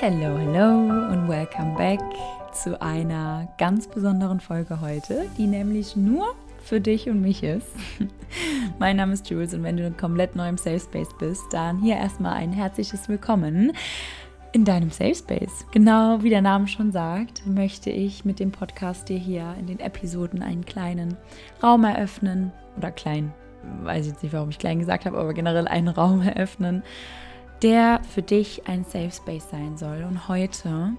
Hello, hello und welcome back zu einer ganz besonderen Folge heute, die nämlich nur für dich und mich ist. mein Name ist Jules und wenn du komplett neu im Safe Space bist, dann hier erstmal ein herzliches Willkommen in deinem Safe Space. Genau wie der Name schon sagt, möchte ich mit dem Podcast dir hier in den Episoden einen kleinen Raum eröffnen oder klein, weiß jetzt nicht, warum ich klein gesagt habe, aber generell einen Raum eröffnen, der für dich ein Safe Space sein soll. Und heute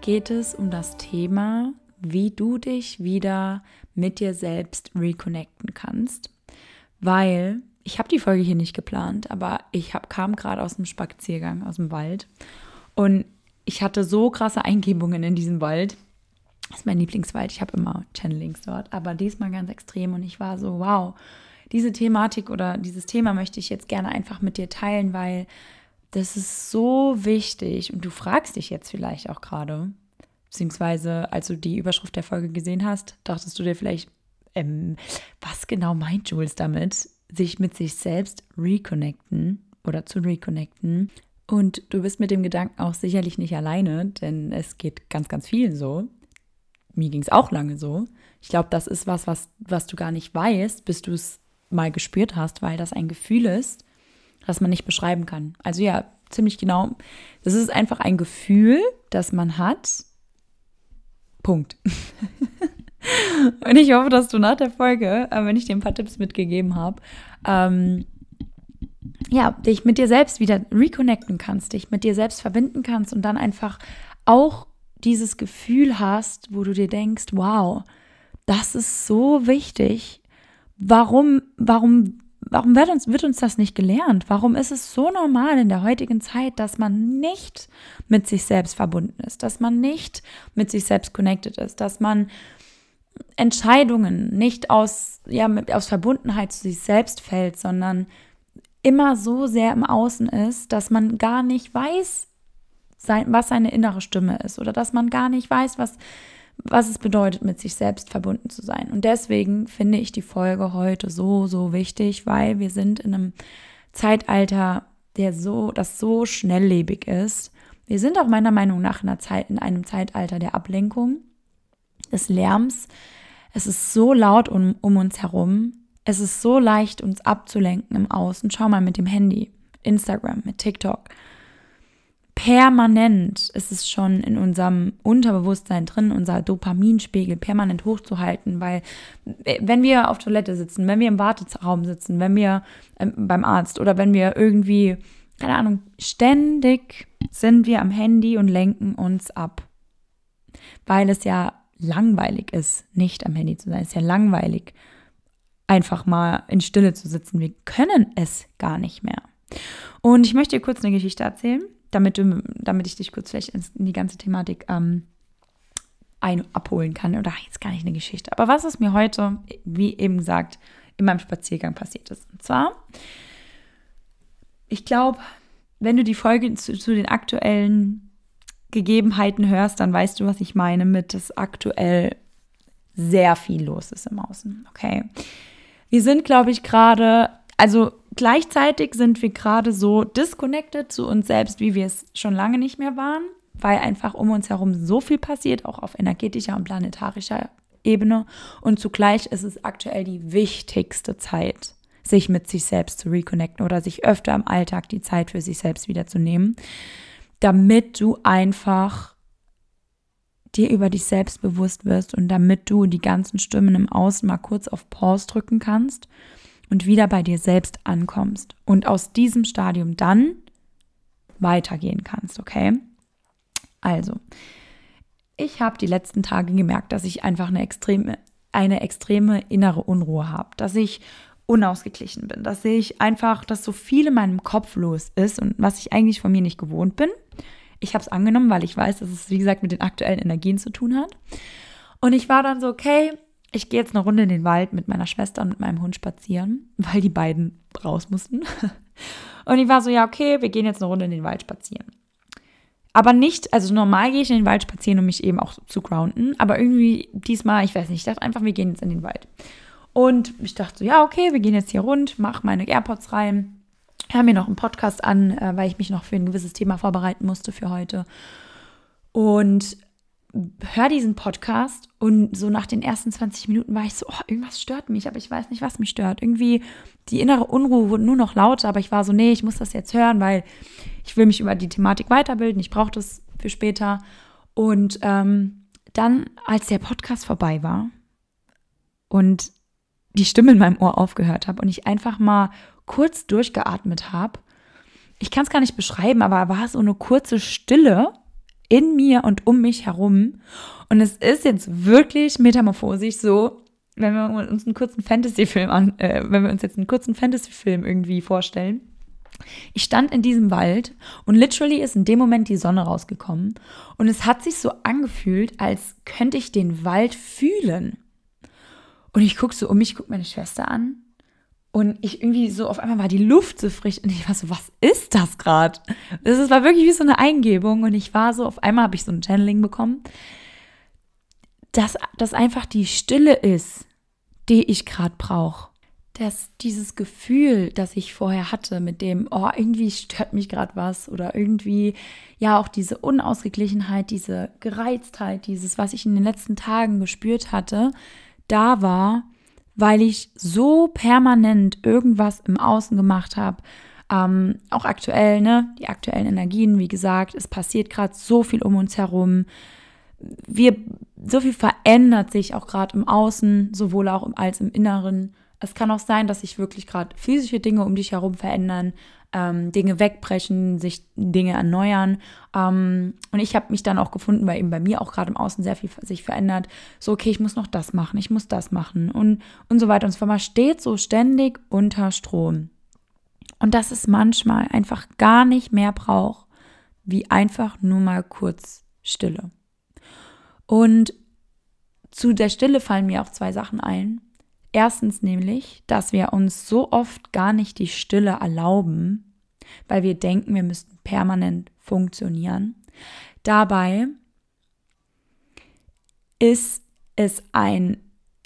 geht es um das Thema, wie du dich wieder mit dir selbst reconnecten kannst, weil ich habe die Folge hier nicht geplant, aber ich hab, kam gerade aus dem Spaziergang aus dem Wald und ich hatte so krasse Eingebungen in diesem Wald. Das ist mein Lieblingswald. Ich habe immer Channelings dort, aber diesmal ganz extrem und ich war so, wow, diese Thematik oder dieses Thema möchte ich jetzt gerne einfach mit dir teilen, weil das ist so wichtig und du fragst dich jetzt vielleicht auch gerade, beziehungsweise als du die Überschrift der Folge gesehen hast, dachtest du dir vielleicht, ähm, was genau meint Jules damit, sich mit sich selbst reconnecten oder zu reconnecten. Und du bist mit dem Gedanken auch sicherlich nicht alleine, denn es geht ganz, ganz vielen so. Mir ging es auch lange so. Ich glaube, das ist was, was, was du gar nicht weißt, bis du es mal gespürt hast, weil das ein Gefühl ist, das man nicht beschreiben kann. Also ja, ziemlich genau. Das ist einfach ein Gefühl, das man hat. Punkt. Und ich hoffe, dass du nach der Folge, äh, wenn ich dir ein paar Tipps mitgegeben habe, ähm, ja, dich mit dir selbst wieder reconnecten kannst, dich mit dir selbst verbinden kannst und dann einfach auch dieses Gefühl hast, wo du dir denkst, wow, das ist so wichtig. Warum, warum warum wird uns, wird uns das nicht gelernt? Warum ist es so normal in der heutigen Zeit, dass man nicht mit sich selbst verbunden ist, dass man nicht mit sich selbst connected ist, dass man Entscheidungen nicht aus, ja, aus Verbundenheit zu sich selbst fällt, sondern immer so sehr im Außen ist, dass man gar nicht weiß, was seine innere Stimme ist oder dass man gar nicht weiß, was was es bedeutet, mit sich selbst verbunden zu sein. Und deswegen finde ich die Folge heute so, so wichtig, weil wir sind in einem Zeitalter, der so, das so schnelllebig ist. Wir sind auch meiner Meinung nach in, Zeit, in einem Zeitalter der Ablenkung, des Lärms. Es ist so laut um, um uns herum. Es ist so leicht, uns abzulenken im Außen. Schau mal mit dem Handy, Instagram, mit TikTok permanent ist es schon in unserem Unterbewusstsein drin, unser Dopaminspiegel permanent hochzuhalten, weil äh, wenn wir auf Toilette sitzen, wenn wir im Warteraum sitzen, wenn wir ähm, beim Arzt oder wenn wir irgendwie, keine Ahnung, ständig sind wir am Handy und lenken uns ab, weil es ja langweilig ist, nicht am Handy zu sein. Es ist ja langweilig, einfach mal in Stille zu sitzen. Wir können es gar nicht mehr. Und ich möchte dir kurz eine Geschichte erzählen damit, du, damit ich dich kurz vielleicht in die ganze Thematik ähm, ein, abholen kann. Oder jetzt gar nicht eine Geschichte. Aber was ist mir heute, wie eben gesagt, in meinem Spaziergang passiert ist. Und zwar, ich glaube, wenn du die Folge zu, zu, den aktuellen Gegebenheiten hörst, dann weißt du, was ich meine mit, dass aktuell sehr viel los ist im Außen. Okay. Wir sind, glaube ich, gerade, also Gleichzeitig sind wir gerade so disconnected zu uns selbst, wie wir es schon lange nicht mehr waren, weil einfach um uns herum so viel passiert, auch auf energetischer und planetarischer Ebene. Und zugleich ist es aktuell die wichtigste Zeit, sich mit sich selbst zu reconnecten oder sich öfter im Alltag die Zeit für sich selbst wiederzunehmen, damit du einfach dir über dich selbst bewusst wirst und damit du die ganzen Stimmen im Außen mal kurz auf Pause drücken kannst und wieder bei dir selbst ankommst und aus diesem Stadium dann weitergehen kannst, okay? Also, ich habe die letzten Tage gemerkt, dass ich einfach eine extreme, eine extreme innere Unruhe habe, dass ich unausgeglichen bin, dass ich einfach, dass so viel in meinem Kopf los ist und was ich eigentlich von mir nicht gewohnt bin. Ich habe es angenommen, weil ich weiß, dass es, wie gesagt, mit den aktuellen Energien zu tun hat. Und ich war dann so, okay, ich gehe jetzt eine Runde in den Wald mit meiner Schwester und mit meinem Hund spazieren, weil die beiden raus mussten. Und ich war so, ja, okay, wir gehen jetzt eine Runde in den Wald spazieren. Aber nicht, also normal gehe ich in den Wald spazieren, um mich eben auch zu grounden. Aber irgendwie diesmal, ich weiß nicht, ich dachte einfach, wir gehen jetzt in den Wald. Und ich dachte so, ja, okay, wir gehen jetzt hier rund, mach meine AirPods rein, höre mir noch einen Podcast an, äh, weil ich mich noch für ein gewisses Thema vorbereiten musste für heute. Und höre diesen Podcast und so nach den ersten 20 Minuten war ich so, oh, irgendwas stört mich, aber ich weiß nicht, was mich stört. Irgendwie die innere Unruhe wurde nur noch lauter, aber ich war so, nee, ich muss das jetzt hören, weil ich will mich über die Thematik weiterbilden, ich brauche das für später. Und ähm, dann, als der Podcast vorbei war und die Stimme in meinem Ohr aufgehört habe und ich einfach mal kurz durchgeatmet habe, ich kann es gar nicht beschreiben, aber war so eine kurze Stille in mir und um mich herum. Und es ist jetzt wirklich metamorphosisch so, wenn wir uns einen kurzen Fantasy-Film an, äh, wenn wir uns jetzt einen kurzen Fantasy-Film irgendwie vorstellen. Ich stand in diesem Wald und literally ist in dem Moment die Sonne rausgekommen und es hat sich so angefühlt, als könnte ich den Wald fühlen. Und ich gucke so um mich, gucke meine Schwester an und ich irgendwie so, auf einmal war die Luft so frisch und ich war so, was ist das gerade? Das war wirklich wie so eine Eingebung und ich war so, auf einmal habe ich so ein Channeling bekommen, dass das einfach die Stille ist, die ich gerade brauche. Dass dieses Gefühl, das ich vorher hatte, mit dem, oh, irgendwie stört mich gerade was oder irgendwie, ja, auch diese Unausgeglichenheit, diese Gereiztheit, dieses, was ich in den letzten Tagen gespürt hatte, da war weil ich so permanent irgendwas im Außen gemacht habe. Ähm, auch aktuell, ne? Die aktuellen Energien, wie gesagt, es passiert gerade so viel um uns herum. Wir, so viel verändert sich auch gerade im Außen, sowohl auch als im Inneren. Es kann auch sein, dass sich wirklich gerade physische Dinge um dich herum verändern, ähm, Dinge wegbrechen, sich Dinge erneuern. Ähm, und ich habe mich dann auch gefunden, weil eben bei mir auch gerade im Außen sehr viel sich verändert. So, okay, ich muss noch das machen, ich muss das machen und, und so weiter und fort. Man steht so ständig unter Strom. Und dass es manchmal einfach gar nicht mehr braucht, wie einfach nur mal kurz Stille. Und zu der Stille fallen mir auch zwei Sachen ein. Erstens nämlich, dass wir uns so oft gar nicht die Stille erlauben, weil wir denken, wir müssten permanent funktionieren. Dabei ist es ein,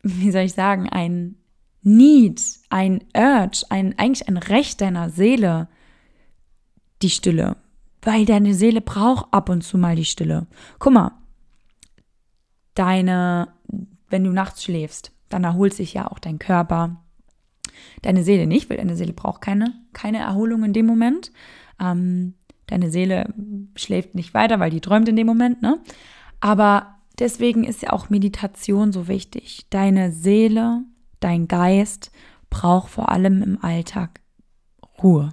wie soll ich sagen, ein Need, ein Urge, ein, eigentlich ein Recht deiner Seele, die Stille. Weil deine Seele braucht ab und zu mal die Stille. Guck mal, deine, wenn du nachts schläfst, dann erholt sich ja auch dein Körper. Deine Seele nicht, weil deine Seele braucht keine, keine Erholung in dem Moment. Ähm, deine Seele schläft nicht weiter, weil die träumt in dem Moment, ne? Aber deswegen ist ja auch Meditation so wichtig. Deine Seele, dein Geist braucht vor allem im Alltag Ruhe.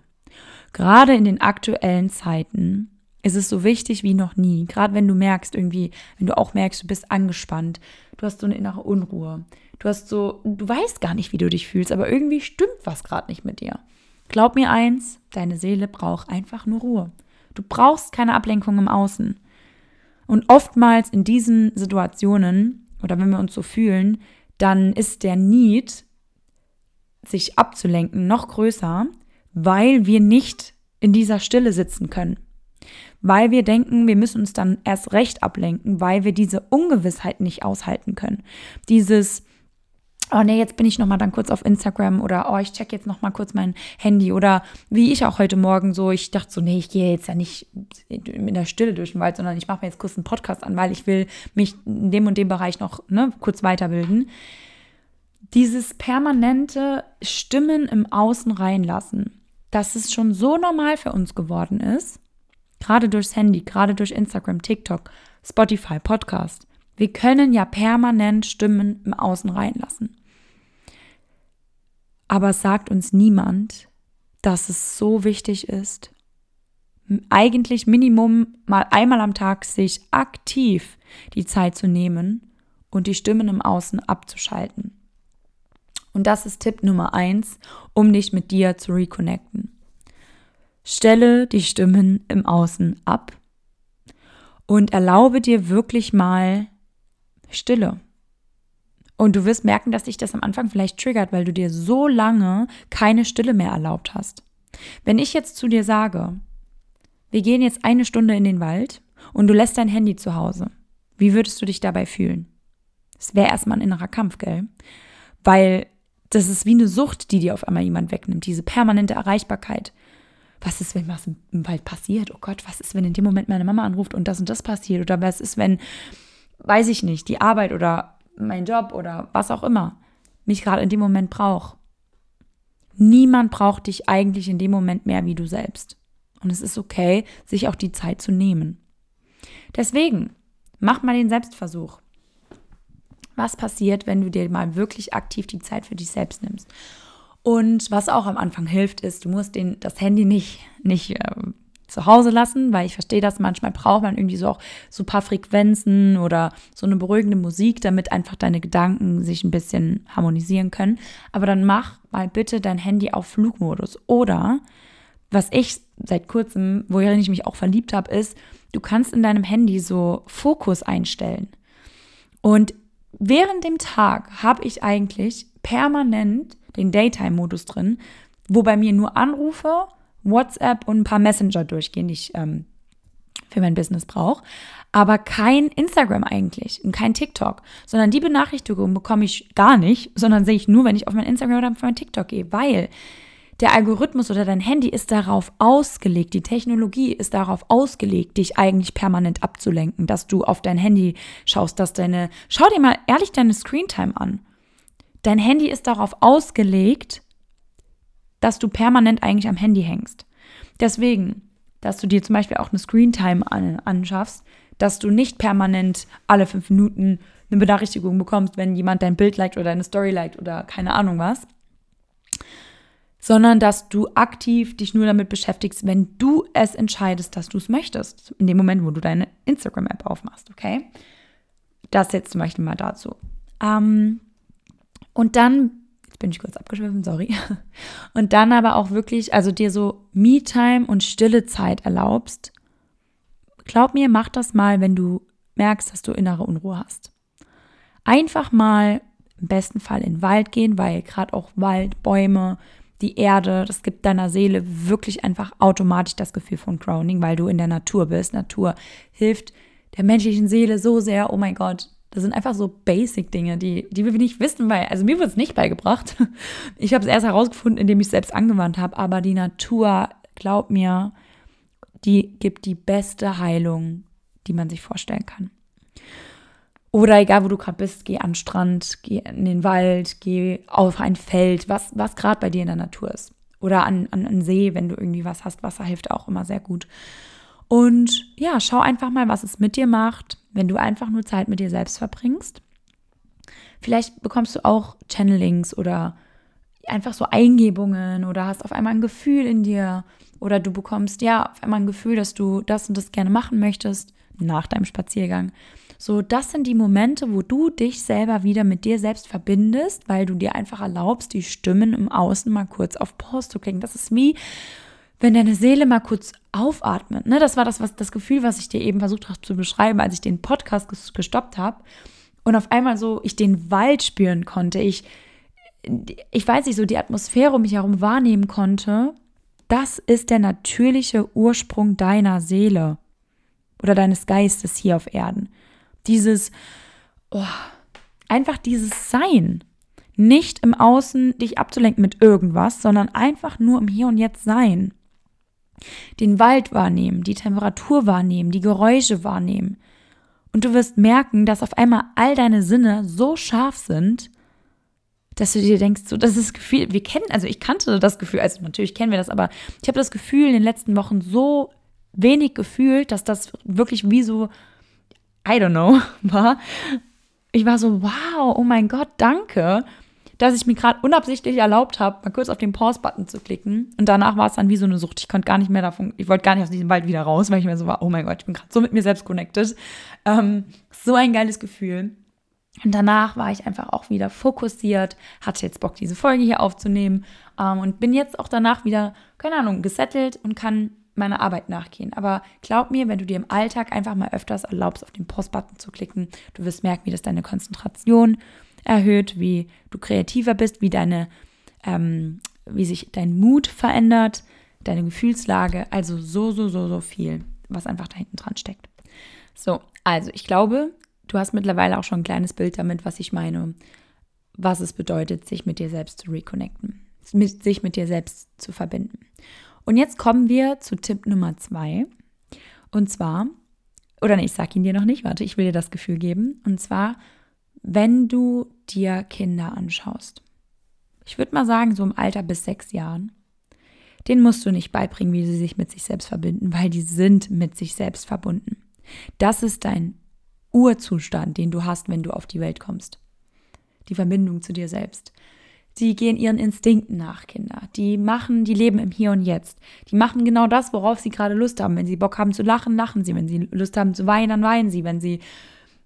Gerade in den aktuellen Zeiten ist es so wichtig wie noch nie. Gerade wenn du merkst, irgendwie, wenn du auch merkst, du bist angespannt, du hast so eine innere Unruhe, Du hast so, du weißt gar nicht, wie du dich fühlst, aber irgendwie stimmt was gerade nicht mit dir. Glaub mir eins, deine Seele braucht einfach nur Ruhe. Du brauchst keine Ablenkung im Außen. Und oftmals in diesen Situationen oder wenn wir uns so fühlen, dann ist der Need, sich abzulenken, noch größer, weil wir nicht in dieser Stille sitzen können. Weil wir denken, wir müssen uns dann erst recht ablenken, weil wir diese Ungewissheit nicht aushalten können. Dieses, oh nee, jetzt bin ich noch mal dann kurz auf Instagram oder oh, ich check jetzt noch mal kurz mein Handy oder wie ich auch heute Morgen so, ich dachte so, nee, ich gehe jetzt ja nicht in der Stille durch den Wald, sondern ich mache mir jetzt kurz einen Podcast an, weil ich will mich in dem und dem Bereich noch ne, kurz weiterbilden. Dieses permanente Stimmen im Außen reinlassen, dass es schon so normal für uns geworden ist, gerade durchs Handy, gerade durch Instagram, TikTok, Spotify, Podcast, wir können ja permanent Stimmen im Außen reinlassen. Aber sagt uns niemand, dass es so wichtig ist, eigentlich Minimum mal einmal am Tag sich aktiv die Zeit zu nehmen und die Stimmen im Außen abzuschalten. Und das ist Tipp Nummer eins, um dich mit dir zu reconnecten. Stelle die Stimmen im Außen ab und erlaube dir wirklich mal Stille. Und du wirst merken, dass dich das am Anfang vielleicht triggert, weil du dir so lange keine Stille mehr erlaubt hast. Wenn ich jetzt zu dir sage, wir gehen jetzt eine Stunde in den Wald und du lässt dein Handy zu Hause, wie würdest du dich dabei fühlen? Es wäre erstmal ein innerer Kampf, gell? Weil das ist wie eine Sucht, die dir auf einmal jemand wegnimmt, diese permanente Erreichbarkeit. was ist, wenn was im Wald passiert? Oh Gott, was ist, wenn in dem Moment meine Mama anruft und das und das passiert? Oder was ist, wenn, weiß ich nicht, die Arbeit oder mein Job oder was auch immer mich gerade in dem Moment braucht? Niemand braucht dich eigentlich in dem Moment mehr wie du selbst. Und es ist okay, sich auch die Zeit zu nehmen. Deswegen, mach mal den Selbstversuch. Was passiert, wenn du dir mal wirklich aktiv die Zeit für dich selbst nimmst? Und was auch am Anfang hilft, ist, du musst den, das Handy nicht, nicht äh, zu Hause lassen, weil ich verstehe das, manchmal braucht man irgendwie so auch so ein paar Frequenzen oder so eine beruhigende Musik, damit einfach deine Gedanken sich ein bisschen harmonisieren können. Aber dann mach mal bitte dein Handy auf Flugmodus. Oder, was ich seit kurzem, worin ich mich auch verliebt habe, ist, du kannst in deinem Handy so Fokus einstellen. Und während dem Tag habe ich eigentlich permanent den Daytime-Modus drin, wo bei mir nur Anrufe, WhatsApp und ein paar Messenger durchgehen, die ich ähm, für mein Business brauche. Aber kein Instagram eigentlich und kein TikTok, sondern die Benachrichtigung bekomme ich gar nicht, sondern sehe ich nur, wenn ich auf mein Instagram oder auf mein TikTok gehe, weil der Algorithmus oder dein Handy ist darauf ausgelegt, die Technologie ist darauf ausgelegt, dich eigentlich permanent abzulenken, dass du auf dein Handy schaust, dass deine, schau dir mal ehrlich deine Screentime an. Dein Handy ist darauf ausgelegt, dass du permanent eigentlich am Handy hängst. Deswegen, dass du dir zum Beispiel auch eine Screentime an, anschaffst, dass du nicht permanent alle fünf Minuten eine Benachrichtigung bekommst, wenn jemand dein Bild liked oder deine Story liked oder keine Ahnung was, sondern dass du aktiv dich nur damit beschäftigst, wenn du es entscheidest, dass du es möchtest, in dem Moment, wo du deine Instagram-App aufmachst, okay? Das jetzt zum Beispiel mal dazu. Ähm, und dann Jetzt bin ich kurz abgeschwiffen, sorry. Und dann aber auch wirklich, also dir so Me-Time und stille Zeit erlaubst. Glaub mir, mach das mal, wenn du merkst, dass du innere Unruhe hast. Einfach mal im besten Fall in den Wald gehen, weil gerade auch Wald, Bäume, die Erde, das gibt deiner Seele wirklich einfach automatisch das Gefühl von Grounding, weil du in der Natur bist. Natur hilft der menschlichen Seele so sehr, oh mein Gott, das sind einfach so Basic-Dinge, die, die wir nicht wissen, weil, also mir wird es nicht beigebracht. Ich habe es erst herausgefunden, indem ich es selbst angewandt habe, aber die Natur, glaub mir, die gibt die beste Heilung, die man sich vorstellen kann. Oder egal, wo du gerade bist, geh an den Strand, geh in den Wald, geh auf ein Feld, was, was gerade bei dir in der Natur ist. Oder an, an einen See, wenn du irgendwie was hast. Wasser hilft auch immer sehr gut. Und ja, schau einfach mal, was es mit dir macht, wenn du einfach nur Zeit mit dir selbst verbringst. Vielleicht bekommst du auch Channelings oder einfach so Eingebungen oder hast auf einmal ein Gefühl in dir oder du bekommst ja auf einmal ein Gefühl, dass du das und das gerne machen möchtest nach deinem Spaziergang. So, das sind die Momente, wo du dich selber wieder mit dir selbst verbindest, weil du dir einfach erlaubst, die Stimmen im Außen mal kurz auf Pause zu klicken. Das ist wie, wenn deine Seele mal kurz aufatmet. Ne? Das war das, was, das Gefühl, was ich dir eben versucht habe zu beschreiben, als ich den Podcast gestoppt habe und auf einmal so ich den Wald spüren konnte. Ich, ich weiß nicht, so die Atmosphäre um mich herum wahrnehmen konnte. Das ist der natürliche Ursprung deiner Seele oder deines Geistes hier auf Erden. Dieses, oh, einfach dieses Sein. Nicht im Außen dich abzulenken mit irgendwas, sondern einfach nur im Hier und Jetzt sein den Wald wahrnehmen, die Temperatur wahrnehmen, die Geräusche wahrnehmen. Und du wirst merken, dass auf einmal all deine Sinne so scharf sind, dass du dir denkst, so, das ist das Gefühl, wir kennen, also ich kannte das Gefühl, also natürlich kennen wir das, aber ich habe das Gefühl in den letzten Wochen so wenig gefühlt, dass das wirklich wie so, I don't know, war. Ich war so, wow, oh mein Gott, danke dass ich mir gerade unabsichtlich erlaubt habe, mal kurz auf den Pause-Button zu klicken. Und danach war es dann wie so eine Sucht. Ich konnte gar nicht mehr davon, ich wollte gar nicht aus diesem Wald wieder raus, weil ich mir so war, oh mein Gott, ich bin gerade so mit mir selbst connected. Ähm, so ein geiles Gefühl. Und danach war ich einfach auch wieder fokussiert, hatte jetzt Bock, diese Folge hier aufzunehmen ähm, und bin jetzt auch danach wieder, keine Ahnung, gesettelt und kann meiner Arbeit nachgehen. Aber glaub mir, wenn du dir im Alltag einfach mal öfters erlaubst, auf den Post-Button zu klicken, du wirst merken, wie das deine Konzentration erhöht, wie du kreativer bist, wie deine, ähm, wie sich dein Mut verändert, deine Gefühlslage, also so, so, so, so viel, was einfach da hinten dran steckt. So, also ich glaube, du hast mittlerweile auch schon ein kleines Bild damit, was ich meine, was es bedeutet, sich mit dir selbst zu reconnecten, mit, sich mit dir selbst zu verbinden. Und jetzt kommen wir zu Tipp Nummer zwei. Und zwar, oder nee, ich sag ihn dir noch nicht, warte, ich will dir das Gefühl geben. Und zwar, wenn du dir Kinder anschaust. Ich würde mal sagen, so im Alter bis sechs Jahren. Den musst du nicht beibringen, wie sie sich mit sich selbst verbinden, weil die sind mit sich selbst verbunden. Das ist dein Urzustand, den du hast, wenn du auf die Welt kommst. Die Verbindung zu dir selbst. Sie gehen ihren Instinkten nach, Kinder. Die machen, die leben im Hier und Jetzt. Die machen genau das, worauf sie gerade Lust haben. Wenn sie Bock haben zu lachen, lachen sie. Wenn sie Lust haben zu weinen, dann weinen sie. Wenn sie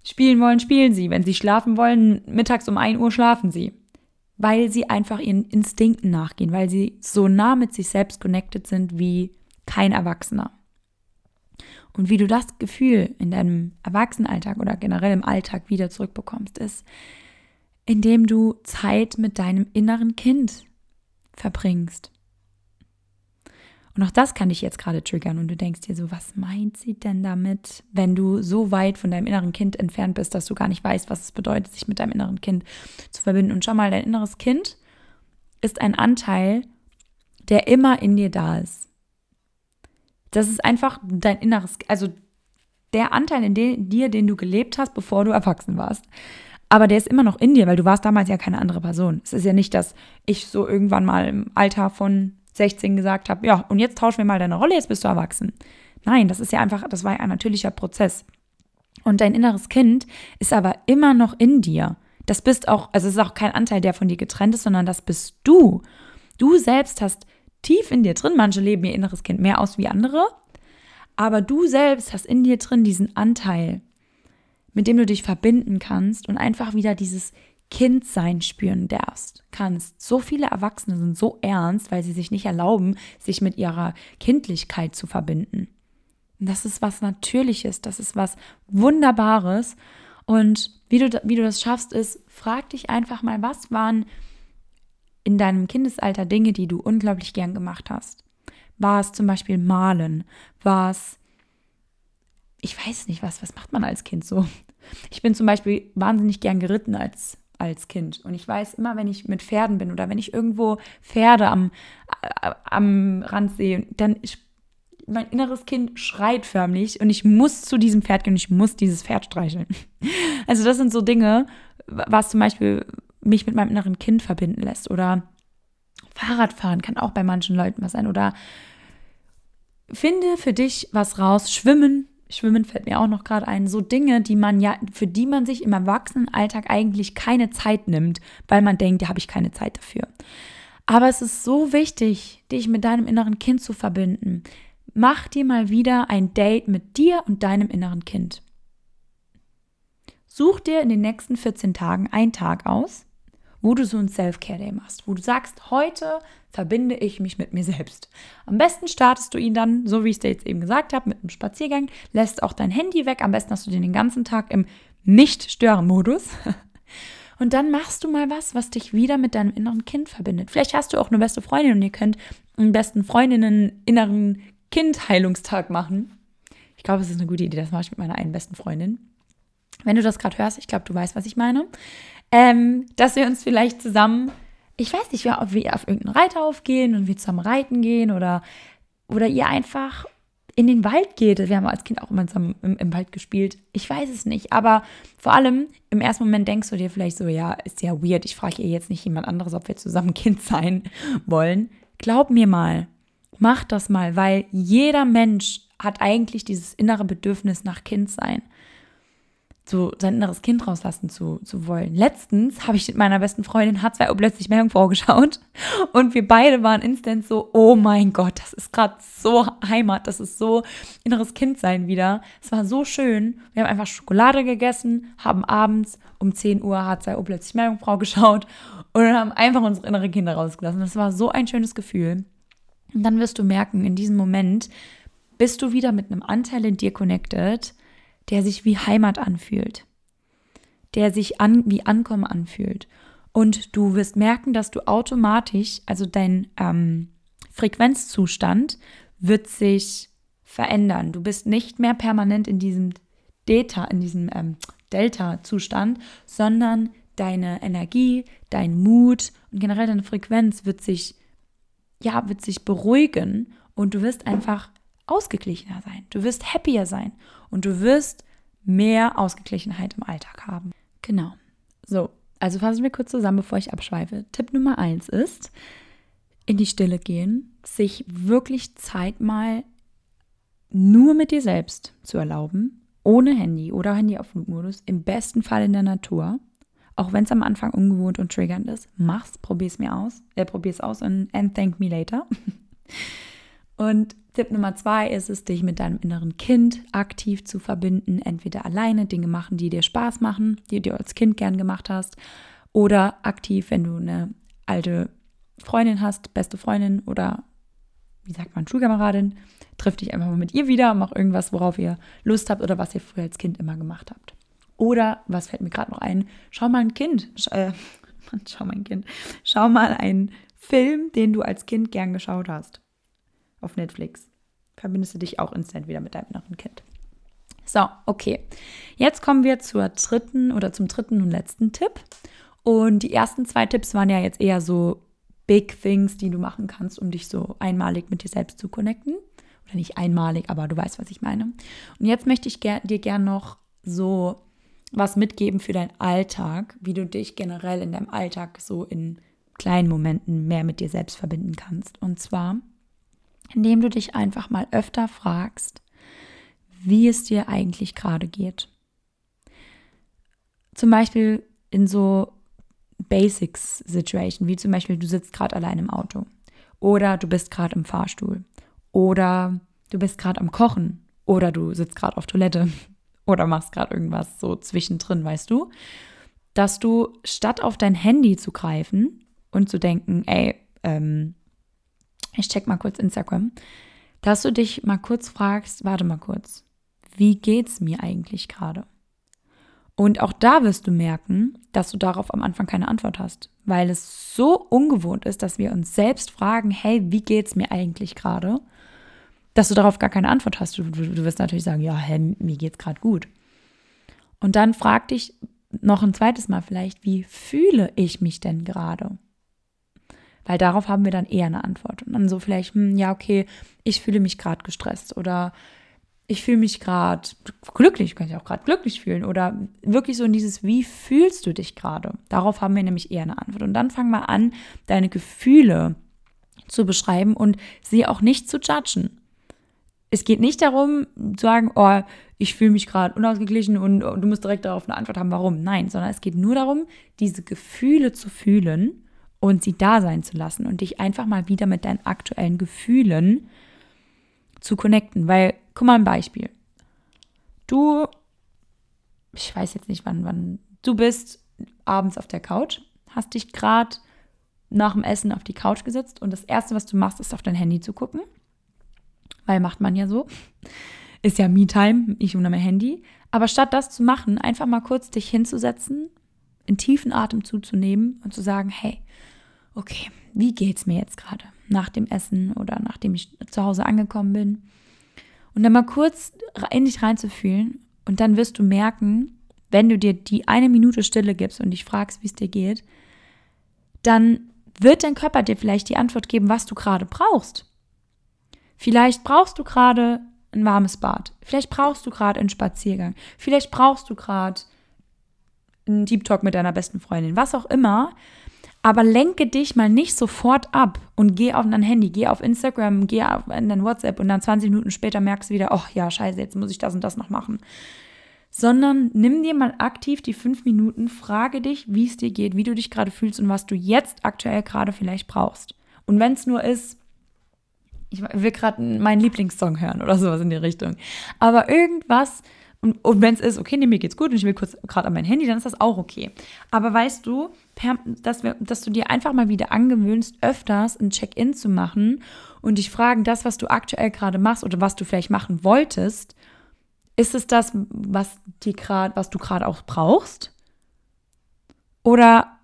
spielen wollen, spielen sie. Wenn sie schlafen wollen, mittags um 1 Uhr schlafen sie. Weil sie einfach ihren Instinkten nachgehen, weil sie so nah mit sich selbst connected sind wie kein Erwachsener. Und wie du das Gefühl in deinem Erwachsenenalltag oder generell im Alltag wieder zurückbekommst, ist, indem du Zeit mit deinem inneren Kind verbringst. Und auch das kann dich jetzt gerade triggern und du denkst dir so, was meint sie denn damit, wenn du so weit von deinem inneren Kind entfernt bist, dass du gar nicht weißt, was es bedeutet, sich mit deinem inneren Kind zu verbinden. Und schau mal, dein inneres Kind ist ein Anteil, der immer in dir da ist. Das ist einfach dein inneres, also der Anteil in dir, den du gelebt hast, bevor du erwachsen warst. Aber der ist immer noch in dir, weil du warst damals ja keine andere Person. Es ist ja nicht, dass ich so irgendwann mal im Alter von 16 gesagt habe, ja, und jetzt tauschen wir mal deine Rolle, jetzt bist du erwachsen. Nein, das ist ja einfach, das war ja ein natürlicher Prozess. Und dein inneres Kind ist aber immer noch in dir. Das bist auch, also es ist auch kein Anteil, der von dir getrennt ist, sondern das bist du. Du selbst hast tief in dir drin. Manche leben ihr inneres Kind mehr aus wie andere. Aber du selbst hast in dir drin diesen Anteil, mit dem du dich verbinden kannst und einfach wieder dieses Kindsein spüren darfst, kannst. So viele Erwachsene sind so ernst, weil sie sich nicht erlauben, sich mit ihrer Kindlichkeit zu verbinden. Und das ist was Natürliches, das ist was Wunderbares. Und wie du, wie du das schaffst, ist, frag dich einfach mal, was waren in deinem Kindesalter Dinge, die du unglaublich gern gemacht hast? War es zum Beispiel Malen? War es, ich weiß nicht was, was macht man als Kind so? Ich bin zum Beispiel wahnsinnig gern geritten als, als Kind. Und ich weiß immer, wenn ich mit Pferden bin oder wenn ich irgendwo Pferde am, am Rand sehe, dann mein inneres Kind schreit förmlich und ich muss zu diesem Pferd gehen und ich muss dieses Pferd streicheln. Also das sind so Dinge, was zum Beispiel mich mit meinem inneren Kind verbinden lässt. Oder Fahrradfahren kann auch bei manchen Leuten was sein. Oder finde für dich was raus. Schwimmen. Schwimmen fällt mir auch noch gerade ein. So Dinge, die man ja, für die man sich im Erwachsenenalltag eigentlich keine Zeit nimmt, weil man denkt, ja, habe ich keine Zeit dafür. Aber es ist so wichtig, dich mit deinem inneren Kind zu verbinden. Mach dir mal wieder ein Date mit dir und deinem inneren Kind. Such dir in den nächsten 14 Tagen einen Tag aus, wo du so ein Self-Care-Day machst, wo du sagst, heute verbinde ich mich mit mir selbst. Am besten startest du ihn dann, so wie ich es dir jetzt eben gesagt habe, mit einem Spaziergang, lässt auch dein Handy weg, am besten hast du den den ganzen Tag im Nicht-Stören-Modus. Und dann machst du mal was, was dich wieder mit deinem inneren Kind verbindet. Vielleicht hast du auch eine beste Freundin und ihr könnt einen besten Freundinnen inneren Kind-Heilungstag machen. Ich glaube, es ist eine gute Idee. Das mache ich mit meiner einen besten Freundin. Wenn du das gerade hörst, ich glaube, du weißt, was ich meine ähm, dass wir uns vielleicht zusammen, ich weiß nicht, ob wir auf irgendeinen Reiterhof gehen und wir zusammen reiten gehen oder, oder ihr einfach in den Wald geht. Wir haben als Kind auch immer zusammen im, im, Wald gespielt. Ich weiß es nicht, aber vor allem im ersten Moment denkst du dir vielleicht so, ja, ist ja weird. Ich frage ihr jetzt nicht jemand anderes, ob wir zusammen Kind sein wollen. Glaub mir mal, mach das mal, weil jeder Mensch hat eigentlich dieses innere Bedürfnis nach Kind sein so sein inneres Kind rauslassen zu, zu wollen. Letztens habe ich mit meiner besten Freundin H2O plötzlich Meerjungfrau geschaut und wir beide waren instant so, oh mein Gott, das ist gerade so Heimat, das ist so inneres Kindsein wieder. Es war so schön. Wir haben einfach Schokolade gegessen, haben abends um 10 Uhr H2O plötzlich Meerjungfrau geschaut und haben einfach unsere innere Kinder rausgelassen. Das war so ein schönes Gefühl. Und dann wirst du merken, in diesem Moment bist du wieder mit einem Anteil in dir connected, der sich wie Heimat anfühlt, der sich an, wie Ankommen anfühlt. Und du wirst merken, dass du automatisch, also dein ähm, Frequenzzustand wird sich verändern. Du bist nicht mehr permanent in diesem Delta, in diesem ähm, Delta-Zustand, sondern deine Energie, dein Mut und generell deine Frequenz wird sich, ja, wird sich beruhigen und du wirst einfach ausgeglichener sein. Du wirst happier sein und du wirst mehr Ausgeglichenheit im Alltag haben. Genau. So, also fassen wir kurz zusammen, bevor ich abschweife. Tipp Nummer eins ist, in die Stille gehen, sich wirklich Zeit mal nur mit dir selbst zu erlauben, ohne Handy oder Handy auf Flugmodus, im besten Fall in der Natur. Auch wenn es am Anfang ungewohnt und triggernd ist, mach's, probier's mir aus, äh, probier's aus und and thank me later. und Tipp Nummer zwei ist es, dich mit deinem inneren Kind aktiv zu verbinden. Entweder alleine Dinge machen, die dir Spaß machen, die du als Kind gern gemacht hast, oder aktiv, wenn du eine alte Freundin hast, beste Freundin oder wie sagt man, Schulkameradin, triff dich einfach mal mit ihr wieder, mach irgendwas, worauf ihr Lust habt oder was ihr früher als Kind immer gemacht habt. Oder, was fällt mir gerade noch ein, schau mal ein Kind, äh, schau mal ein Kind, schau mal einen Film, den du als Kind gern geschaut hast auf Netflix. Verbindest du dich auch instant wieder mit deinem inneren Kind. So, okay. Jetzt kommen wir zur dritten oder zum dritten und letzten Tipp. Und die ersten zwei Tipps waren ja jetzt eher so Big Things, die du machen kannst, um dich so einmalig mit dir selbst zu connecten. Oder nicht einmalig, aber du weißt, was ich meine. Und jetzt möchte ich ger dir gerne noch so was mitgeben für deinen Alltag, wie du dich generell in deinem Alltag so in kleinen Momenten mehr mit dir selbst verbinden kannst. Und zwar indem du dich einfach mal öfter fragst, wie es dir eigentlich gerade geht. Zum Beispiel in so Basics-Situation, wie zum Beispiel du sitzt gerade allein im Auto oder du bist gerade im Fahrstuhl oder du bist gerade am Kochen oder du sitzt gerade auf Toilette oder machst gerade irgendwas so zwischendrin, weißt du, dass du statt auf dein Handy zu greifen und zu denken, ey, ähm, ich check mal kurz Instagram, dass du dich mal kurz fragst, warte mal kurz, wie geht's mir eigentlich gerade? Und auch da wirst du merken, dass du darauf am Anfang keine Antwort hast, weil es so ungewohnt ist, dass wir uns selbst fragen, hey, wie geht's mir eigentlich gerade? Dass du darauf gar keine Antwort hast. Du, du, du wirst natürlich sagen, ja, hey, mir geht's gerade gut. Und dann frag dich noch ein zweites Mal vielleicht, wie fühle ich mich denn gerade? Weil darauf haben wir dann eher eine Antwort. Und dann so vielleicht, hm, ja, okay, ich fühle mich gerade gestresst oder ich fühle mich gerade glücklich, könnte ich auch gerade glücklich fühlen oder wirklich so in dieses, wie fühlst du dich gerade? Darauf haben wir nämlich eher eine Antwort. Und dann fang mal an, deine Gefühle zu beschreiben und sie auch nicht zu judgen. Es geht nicht darum, zu sagen, oh, ich fühle mich gerade unausgeglichen und du musst direkt darauf eine Antwort haben, warum. Nein, sondern es geht nur darum, diese Gefühle zu fühlen und sie da sein zu lassen und dich einfach mal wieder mit deinen aktuellen Gefühlen zu connecten. Weil, guck mal ein Beispiel. Du, ich weiß jetzt nicht wann, wann, du bist abends auf der Couch, hast dich gerade nach dem Essen auf die Couch gesetzt und das Erste, was du machst, ist auf dein Handy zu gucken. Weil macht man ja so. Ist ja Me-Time, ich ohne mein Handy. Aber statt das zu machen, einfach mal kurz dich hinzusetzen, einen tiefen Atem zuzunehmen und zu sagen, hey, okay, wie geht's mir jetzt gerade nach dem Essen oder nachdem ich zu Hause angekommen bin? Und dann mal kurz in dich reinzufühlen und dann wirst du merken, wenn du dir die eine Minute Stille gibst und dich fragst, wie es dir geht, dann wird dein Körper dir vielleicht die Antwort geben, was du gerade brauchst. Vielleicht brauchst du gerade ein warmes Bad. Vielleicht brauchst du gerade einen Spaziergang. Vielleicht brauchst du gerade einen Deep Talk mit deiner besten Freundin. Was auch immer. Aber lenke dich mal nicht sofort ab und geh auf dein Handy, geh auf Instagram, geh auf dein WhatsApp und dann 20 Minuten später merkst du wieder, oh ja, scheiße, jetzt muss ich das und das noch machen. Sondern nimm dir mal aktiv die fünf Minuten, frage dich, wie es dir geht, wie du dich gerade fühlst und was du jetzt aktuell gerade vielleicht brauchst. Und wenn es nur ist, ich will gerade meinen Lieblingssong hören oder sowas in die Richtung. Aber irgendwas, und, und wenn es ist, okay, nee, mir geht's gut und ich will kurz gerade an mein Handy, dann ist das auch okay. Aber weißt du, dass, wir, dass du dir einfach mal wieder angewöhnst, öfters ein Check-in zu machen und dich fragen, das, was du aktuell gerade machst oder was du vielleicht machen wolltest, ist es das, was, die grad, was du gerade auch brauchst? Oder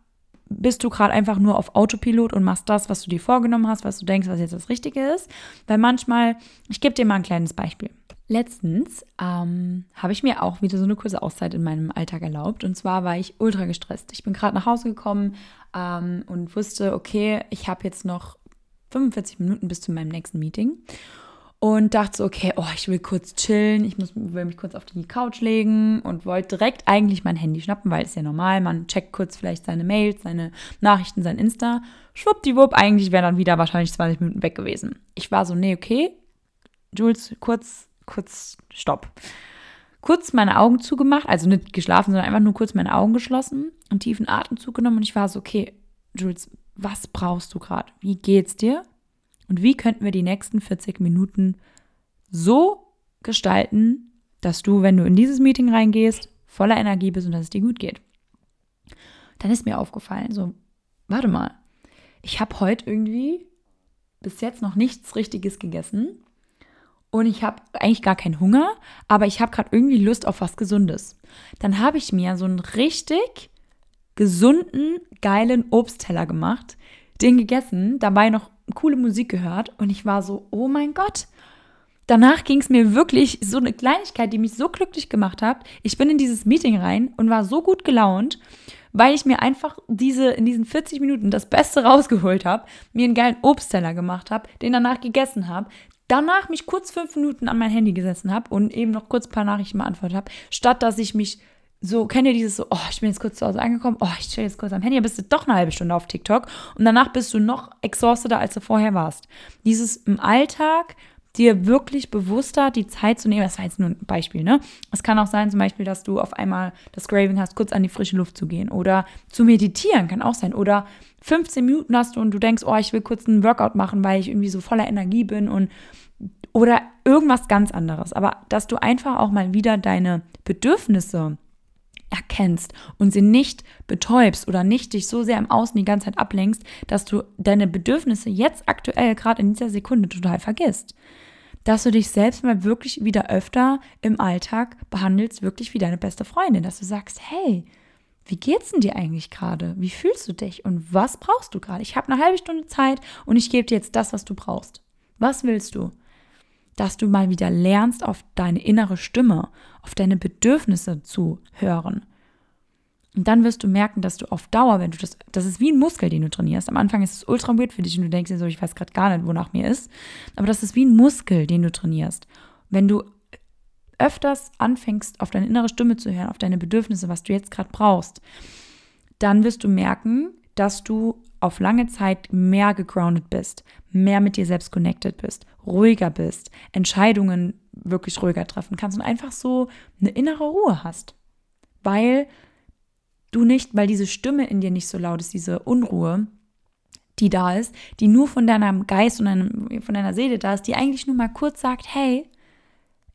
bist du gerade einfach nur auf Autopilot und machst das, was du dir vorgenommen hast, was du denkst, was jetzt das Richtige ist? Weil manchmal, ich gebe dir mal ein kleines Beispiel. Letztens ähm, habe ich mir auch wieder so eine kurze Auszeit in meinem Alltag erlaubt. Und zwar war ich ultra gestresst. Ich bin gerade nach Hause gekommen ähm, und wusste, okay, ich habe jetzt noch 45 Minuten bis zu meinem nächsten Meeting und dachte so, okay, oh, ich will kurz chillen, ich muss, will mich kurz auf die Couch legen und wollte direkt eigentlich mein Handy schnappen, weil es ja normal, man checkt kurz vielleicht seine Mails, seine Nachrichten, sein Insta. Schwuppdiwupp, eigentlich wäre dann wieder wahrscheinlich 20 Minuten weg gewesen. Ich war so, nee, okay, Jules, kurz, kurz, stopp. Kurz meine Augen zugemacht, also nicht geschlafen, sondern einfach nur kurz meine Augen geschlossen und tiefen Atemzug genommen und ich war so, okay, Jules, was brauchst du gerade? Wie geht's dir? Und wie könnten wir die nächsten 40 Minuten so gestalten, dass du, wenn du in dieses Meeting reingehst, voller Energie bist und dass es dir gut geht? Dann ist mir aufgefallen, so, warte mal, ich habe heute irgendwie bis jetzt noch nichts Richtiges gegessen und ich habe eigentlich gar keinen Hunger, aber ich habe gerade irgendwie Lust auf was Gesundes. Dann habe ich mir so einen richtig gesunden, geilen Obstteller gemacht, den gegessen, dabei noch coole Musik gehört und ich war so, oh mein Gott. Danach ging es mir wirklich so eine Kleinigkeit, die mich so glücklich gemacht hat. Ich bin in dieses Meeting rein und war so gut gelaunt, weil ich mir einfach diese in diesen 40 Minuten das Beste rausgeholt habe, mir einen geilen Obstteller gemacht habe, den danach gegessen habe, danach mich kurz fünf Minuten an mein Handy gesessen habe und eben noch kurz ein paar Nachrichten beantwortet habe, statt dass ich mich so, kennt ihr dieses so, oh, ich bin jetzt kurz zu Hause angekommen, oh, ich chill jetzt kurz am Handy, bist du doch eine halbe Stunde auf TikTok und danach bist du noch exhausteter, als du vorher warst. Dieses im Alltag dir wirklich bewusster die Zeit zu nehmen, das war jetzt nur ein Beispiel, ne? Es kann auch sein, zum Beispiel, dass du auf einmal das Craving hast, kurz an die frische Luft zu gehen oder zu meditieren, kann auch sein. Oder 15 Minuten hast du und du denkst, oh, ich will kurz einen Workout machen, weil ich irgendwie so voller Energie bin und oder irgendwas ganz anderes. Aber dass du einfach auch mal wieder deine Bedürfnisse erkennst und sie nicht betäubst oder nicht dich so sehr im Außen die ganze Zeit ablenkst, dass du deine Bedürfnisse jetzt aktuell gerade in dieser Sekunde total vergisst. Dass du dich selbst mal wirklich wieder öfter im Alltag behandelst, wirklich wie deine beste Freundin, dass du sagst, hey, wie geht's denn dir eigentlich gerade? Wie fühlst du dich und was brauchst du gerade? Ich habe eine halbe Stunde Zeit und ich gebe dir jetzt das, was du brauchst. Was willst du? dass du mal wieder lernst, auf deine innere Stimme, auf deine Bedürfnisse zu hören. Und dann wirst du merken, dass du auf Dauer, wenn du das, das ist wie ein Muskel, den du trainierst. Am Anfang ist es ultra weird für dich und du denkst dir so, ich weiß gerade gar nicht, wonach mir ist. Aber das ist wie ein Muskel, den du trainierst. Wenn du öfters anfängst, auf deine innere Stimme zu hören, auf deine Bedürfnisse, was du jetzt gerade brauchst, dann wirst du merken, dass du auf lange Zeit mehr gegroundet bist, mehr mit dir selbst connected bist, ruhiger bist, Entscheidungen wirklich ruhiger treffen kannst und einfach so eine innere Ruhe hast. Weil du nicht, weil diese Stimme in dir nicht so laut ist, diese Unruhe, die da ist, die nur von deinem Geist und deinem, von deiner Seele da ist, die eigentlich nur mal kurz sagt, hey,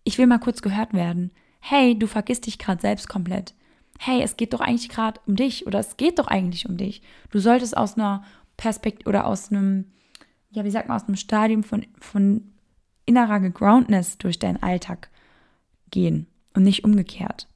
ich will mal kurz gehört werden. Hey, du vergisst dich gerade selbst komplett hey, es geht doch eigentlich gerade um dich oder es geht doch eigentlich um dich. Du solltest aus einer Perspektive oder aus einem, ja, wie sagt man, aus einem Stadium von, von innerer Gegroundness durch deinen Alltag gehen und nicht umgekehrt.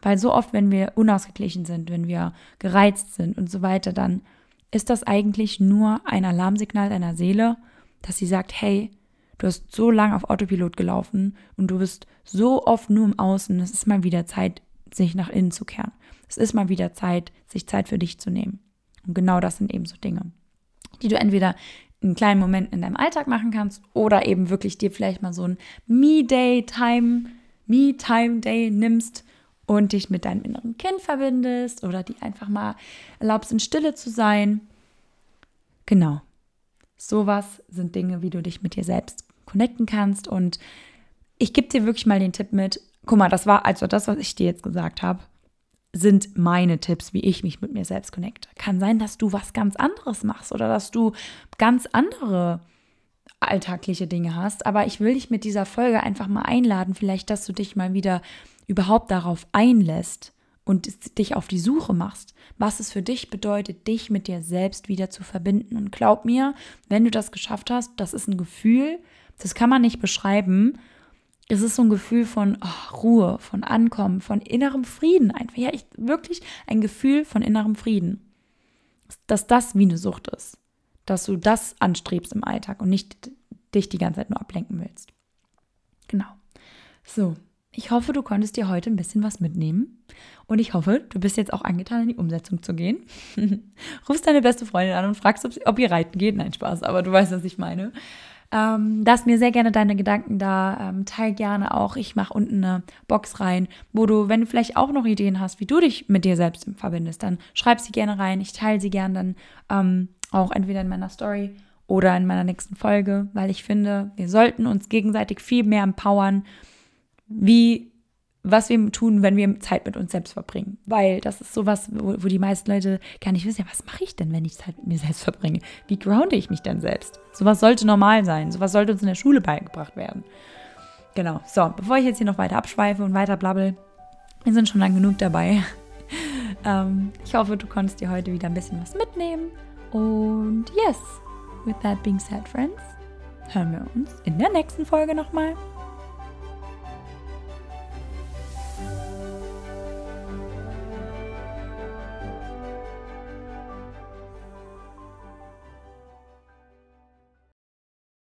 Weil so oft, wenn wir unausgeglichen sind, wenn wir gereizt sind und so weiter, dann ist das eigentlich nur ein Alarmsignal deiner Seele, dass sie sagt, hey, du hast so lange auf Autopilot gelaufen und du bist so oft nur im Außen, es ist mal wieder Zeit, sich nach innen zu kehren. Es ist mal wieder Zeit, sich Zeit für dich zu nehmen. Und genau das sind eben so Dinge, die du entweder in kleinen Momenten in deinem Alltag machen kannst oder eben wirklich dir vielleicht mal so ein Me-Day-Time, Me-Time-Day nimmst und dich mit deinem inneren Kind verbindest oder die einfach mal erlaubst, in Stille zu sein. Genau. Sowas sind Dinge, wie du dich mit dir selbst connecten kannst. Und ich gebe dir wirklich mal den Tipp mit, guck mal, das war also das, was ich dir jetzt gesagt habe, sind meine Tipps, wie ich mich mit mir selbst connecte. Kann sein, dass du was ganz anderes machst oder dass du ganz andere alltagliche Dinge hast, aber ich will dich mit dieser Folge einfach mal einladen, vielleicht, dass du dich mal wieder überhaupt darauf einlässt und dich auf die Suche machst, was es für dich bedeutet, dich mit dir selbst wieder zu verbinden. Und glaub mir, wenn du das geschafft hast, das ist ein Gefühl, das kann man nicht beschreiben es ist so ein Gefühl von oh, Ruhe, von Ankommen, von innerem Frieden einfach. Ja, ich, wirklich ein Gefühl von innerem Frieden. Dass das wie eine Sucht ist. Dass du das anstrebst im Alltag und nicht dich die ganze Zeit nur ablenken willst. Genau. So, ich hoffe, du konntest dir heute ein bisschen was mitnehmen. Und ich hoffe, du bist jetzt auch angetan, in die Umsetzung zu gehen. Rufst deine beste Freundin an und fragst, ob, sie, ob ihr reiten geht. Nein, Spaß, aber du weißt, was ich meine. Ähm, lass mir sehr gerne deine Gedanken da. Ähm, teil gerne auch. Ich mache unten eine Box rein, wo du, wenn du vielleicht auch noch Ideen hast, wie du dich mit dir selbst verbindest, dann schreib sie gerne rein. Ich teile sie gerne dann ähm, auch entweder in meiner Story oder in meiner nächsten Folge, weil ich finde, wir sollten uns gegenseitig viel mehr empowern, wie was wir tun, wenn wir Zeit mit uns selbst verbringen. Weil das ist sowas, wo, wo die meisten Leute gar nicht wissen, ja, was mache ich denn, wenn ich Zeit mit mir selbst verbringe? Wie grounde ich mich denn selbst? Sowas sollte normal sein. Sowas sollte uns in der Schule beigebracht werden. Genau. So, bevor ich jetzt hier noch weiter abschweife und weiter blabbel, wir sind schon lang genug dabei. ähm, ich hoffe, du konntest dir heute wieder ein bisschen was mitnehmen. Und yes, with that being said, friends, hören wir uns in der nächsten Folge nochmal.